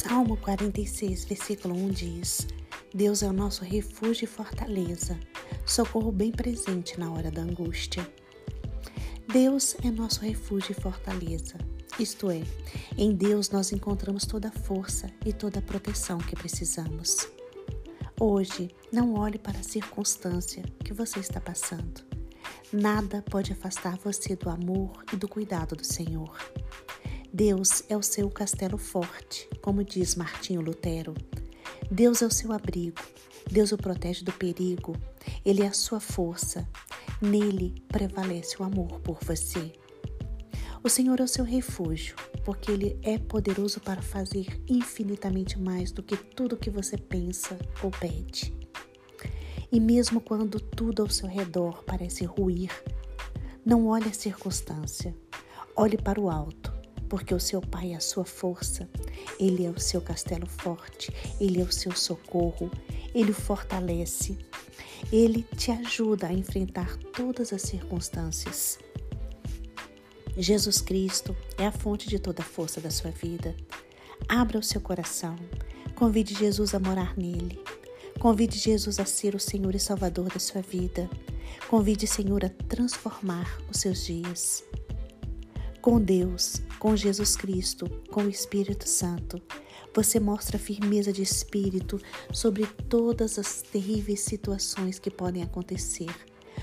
Salmo 46, versículo 1 diz: Deus é o nosso refúgio e fortaleza, socorro bem presente na hora da angústia. Deus é nosso refúgio e fortaleza, isto é, em Deus nós encontramos toda a força e toda a proteção que precisamos. Hoje, não olhe para a circunstância que você está passando. Nada pode afastar você do amor e do cuidado do Senhor. Deus é o seu castelo forte, como diz Martinho Lutero. Deus é o seu abrigo, Deus o protege do perigo, Ele é a sua força, nele prevalece o amor por você. O Senhor é o seu refúgio, porque Ele é poderoso para fazer infinitamente mais do que tudo que você pensa ou pede. E mesmo quando tudo ao seu redor parece ruir, não olhe a circunstância, olhe para o alto porque o seu Pai é a sua força, Ele é o seu castelo forte, Ele é o seu socorro, Ele o fortalece, Ele te ajuda a enfrentar todas as circunstâncias. Jesus Cristo é a fonte de toda a força da sua vida. Abra o seu coração, convide Jesus a morar nele. Convide Jesus a ser o Senhor e Salvador da sua vida. Convide, Senhor, a transformar os seus dias com Deus, com Jesus Cristo, com o Espírito Santo. Você mostra firmeza de espírito sobre todas as terríveis situações que podem acontecer,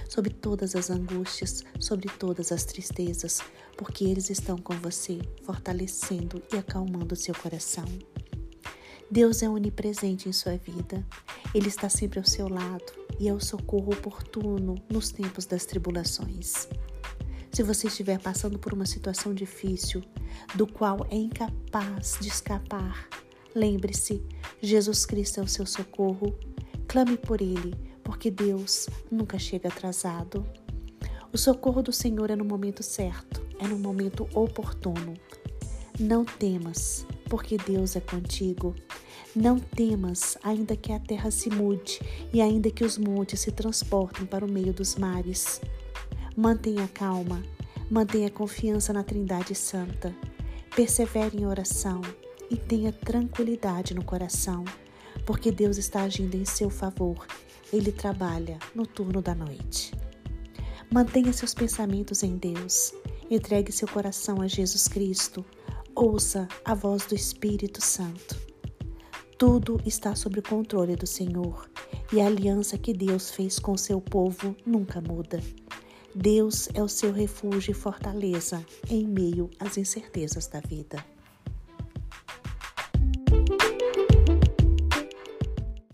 sobre todas as angústias, sobre todas as tristezas, porque eles estão com você, fortalecendo e acalmando seu coração. Deus é onipresente em sua vida. Ele está sempre ao seu lado e é o socorro oportuno nos tempos das tribulações. Se você estiver passando por uma situação difícil, do qual é incapaz de escapar, lembre-se: Jesus Cristo é o seu socorro. Clame por Ele, porque Deus nunca chega atrasado. O socorro do Senhor é no momento certo, é no momento oportuno. Não temas, porque Deus é contigo. Não temas, ainda que a terra se mude e ainda que os montes se transportem para o meio dos mares. Mantenha calma, mantenha confiança na Trindade Santa, persevere em oração e tenha tranquilidade no coração, porque Deus está agindo em seu favor. Ele trabalha no turno da noite. Mantenha seus pensamentos em Deus, entregue seu coração a Jesus Cristo, ouça a voz do Espírito Santo. Tudo está sob o controle do Senhor e a aliança que Deus fez com seu povo nunca muda. Deus é o seu refúgio e fortaleza em meio às incertezas da vida.